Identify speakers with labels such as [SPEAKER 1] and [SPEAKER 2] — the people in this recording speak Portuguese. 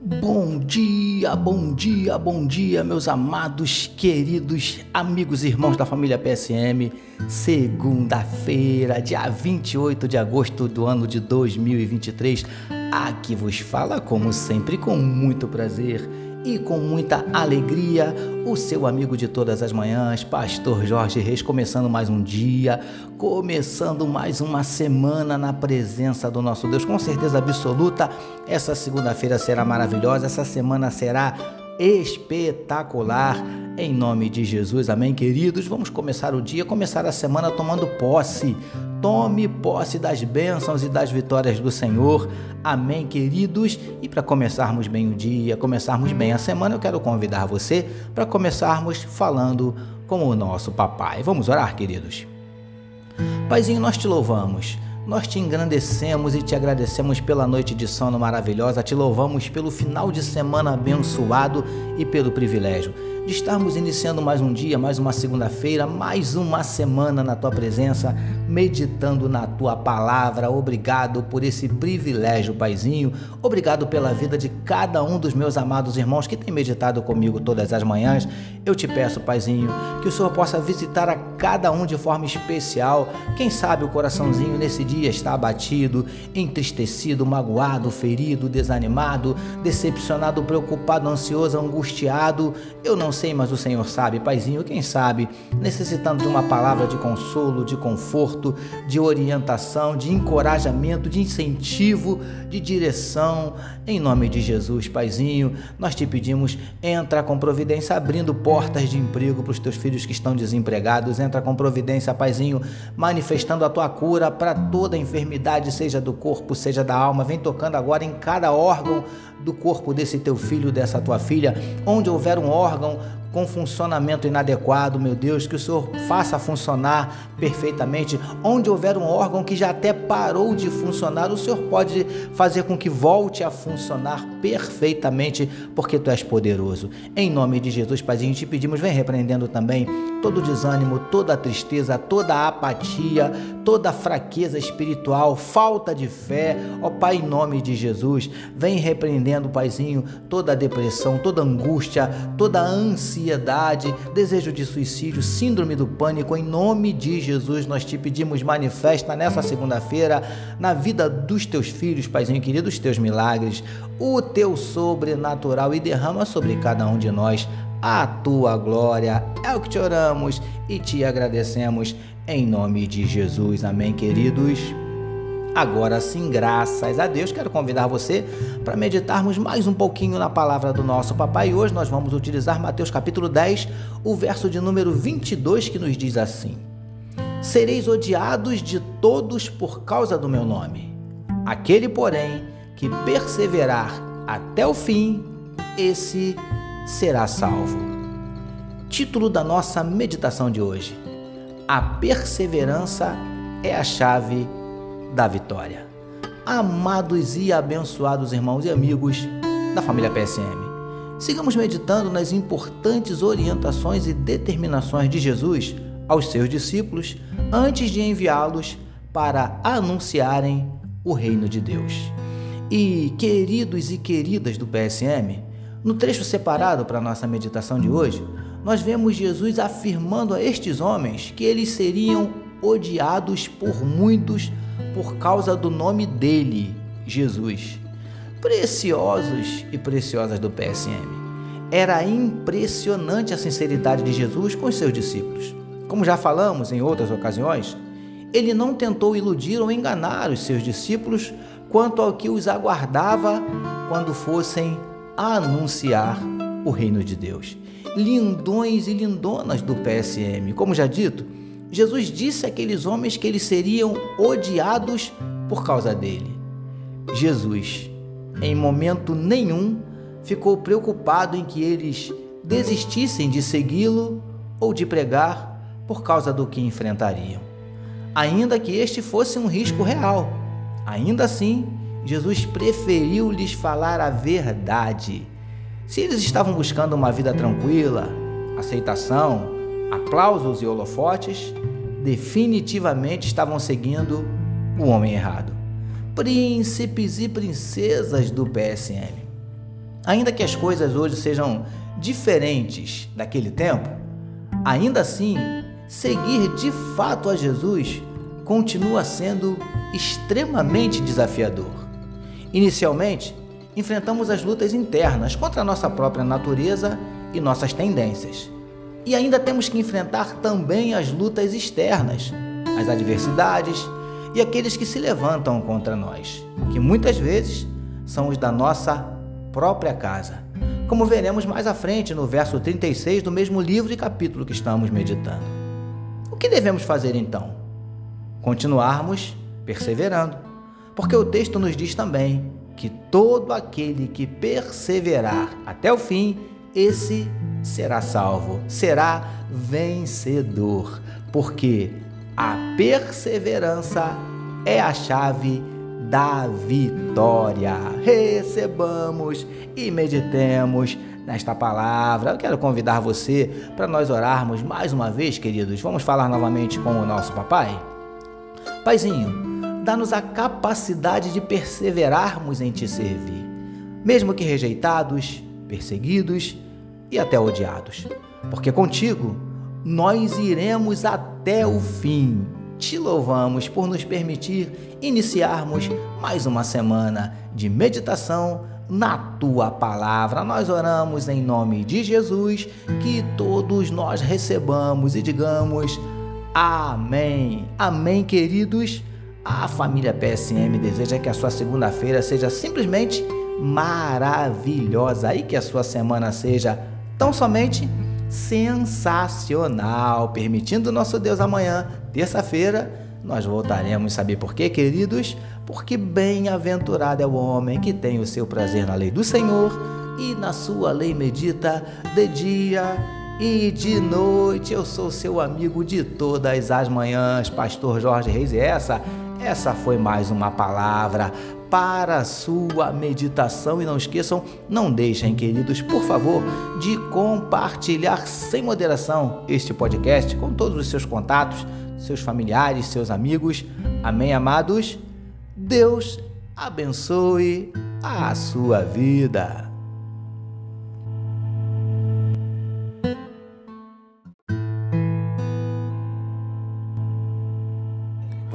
[SPEAKER 1] Bom dia, bom dia, bom dia, meus amados, queridos amigos e irmãos da família PSM. Segunda-feira, dia 28 de agosto do ano de 2023. Aqui vos fala, como sempre, com muito prazer e com muita alegria, o seu amigo de todas as manhãs, Pastor Jorge Reis, começando mais um dia, começando mais uma semana na presença do nosso Deus. Com certeza absoluta, essa segunda-feira será maravilhosa, essa semana será espetacular. Em nome de Jesus, amém, queridos. Vamos começar o dia, começar a semana tomando posse. Tome posse das bênçãos e das vitórias do Senhor. Amém, queridos. E para começarmos bem o dia, começarmos bem a semana, eu quero convidar você para começarmos falando com o nosso papai. Vamos orar, queridos. Paizinho, nós te louvamos. Nós te engrandecemos e te agradecemos pela noite de sono maravilhosa, te louvamos pelo final de semana abençoado e pelo privilégio de estarmos iniciando mais um dia, mais uma segunda-feira, mais uma semana na tua presença, meditando na tua palavra. Obrigado por esse privilégio, Paizinho. Obrigado pela vida de cada um dos meus amados irmãos que tem meditado comigo todas as manhãs. Eu te peço, Paizinho, que o Senhor possa visitar a cada um de forma especial. Quem sabe o coraçãozinho nesse dia está abatido, entristecido, magoado, ferido, desanimado, decepcionado, preocupado, ansioso, angustiado. Eu não sei, mas o Senhor sabe, Paizinho, quem sabe, necessitando de uma palavra de consolo, de conforto, de orientação, de encorajamento, de incentivo, de direção, em nome de Jesus, Paizinho, nós te pedimos, entra com providência, abrindo portas de emprego para os teus filhos que estão desempregados, entra com providência, Paizinho, manifestando a tua cura para toda enfermidade, seja do corpo, seja da alma, vem tocando agora em cada órgão do corpo desse teu filho, dessa tua filha, onde houver um órgão com funcionamento inadequado, meu Deus, que o Senhor faça funcionar perfeitamente. Onde houver um órgão que já até parou de funcionar, o Senhor pode fazer com que volte a funcionar perfeitamente, porque tu és poderoso. Em nome de Jesus, Pai, a gente te pedimos, vem repreendendo também todo desânimo, toda tristeza, toda apatia, toda fraqueza espiritual, falta de fé. Ó Pai, em nome de Jesus, vem repreendendo, Paizinho, toda depressão, toda angústia, toda ânsia ansiedade, desejo de suicídio, síndrome do pânico, em nome de Jesus, nós te pedimos, manifesta nessa segunda-feira na vida dos teus filhos, Paizinho querido, os teus milagres, o teu sobrenatural e derrama sobre cada um de nós a tua glória. É o que te oramos e te agradecemos em nome de Jesus. Amém, queridos. Agora sim, graças a Deus, quero convidar você para meditarmos mais um pouquinho na palavra do nosso papai. E hoje nós vamos utilizar Mateus capítulo 10, o verso de número 22, que nos diz assim: Sereis odiados de todos por causa do meu nome. Aquele, porém, que perseverar até o fim, esse será salvo. Título da nossa meditação de hoje: A perseverança é a chave da vitória. Amados e abençoados irmãos e amigos da família PSM, sigamos meditando nas importantes orientações e determinações de Jesus aos seus discípulos antes de enviá-los para anunciarem o reino de Deus. E queridos e queridas do PSM, no trecho separado para nossa meditação de hoje, nós vemos Jesus afirmando a estes homens que eles seriam odiados por muitos por causa do nome dele, Jesus. Preciosos e preciosas do PSM. Era impressionante a sinceridade de Jesus com os seus discípulos. Como já falamos em outras ocasiões, ele não tentou iludir ou enganar os seus discípulos quanto ao que os aguardava quando fossem anunciar o reino de Deus. Lindões e lindonas do PSM, como já dito, Jesus disse àqueles homens que eles seriam odiados por causa dele. Jesus, em momento nenhum, ficou preocupado em que eles desistissem de segui-lo ou de pregar por causa do que enfrentariam. Ainda que este fosse um risco real, ainda assim, Jesus preferiu lhes falar a verdade. Se eles estavam buscando uma vida tranquila, aceitação, aplausos e holofotes, definitivamente estavam seguindo o homem errado. Príncipes e princesas do PSM. Ainda que as coisas hoje sejam diferentes daquele tempo, ainda assim, seguir de fato a Jesus continua sendo extremamente desafiador. Inicialmente, enfrentamos as lutas internas contra a nossa própria natureza e nossas tendências. E ainda temos que enfrentar também as lutas externas, as adversidades e aqueles que se levantam contra nós, que muitas vezes são os da nossa própria casa, como veremos mais à frente no verso 36 do mesmo livro e capítulo que estamos meditando. O que devemos fazer então? Continuarmos perseverando, porque o texto nos diz também que todo aquele que perseverar até o fim, esse será salvo, será vencedor, porque a perseverança é a chave da vitória. Recebamos e meditemos nesta palavra. Eu quero convidar você para nós orarmos mais uma vez, queridos. Vamos falar novamente com o nosso papai? Paizinho, dá-nos a capacidade de perseverarmos em te servir, mesmo que rejeitados, perseguidos, e até odiados. Porque contigo nós iremos até o fim. Te louvamos por nos permitir iniciarmos mais uma semana de meditação na tua palavra. Nós oramos em nome de Jesus, que todos nós recebamos e digamos amém. Amém, queridos. A família PSM deseja que a sua segunda-feira seja simplesmente maravilhosa e que a sua semana seja tão somente sensacional, permitindo nosso Deus amanhã, terça-feira, nós voltaremos. Saber por quê, queridos? Porque bem-aventurado é o homem que tem o seu prazer na lei do Senhor e na sua lei medita de dia e de noite. Eu sou seu amigo de todas as manhãs, Pastor Jorge Reis, e essa, essa foi mais uma palavra para a sua meditação. E não esqueçam, não deixem, queridos, por favor, de compartilhar sem moderação este podcast com todos os seus contatos, seus familiares, seus amigos. Amém, amados? Deus abençoe a sua vida.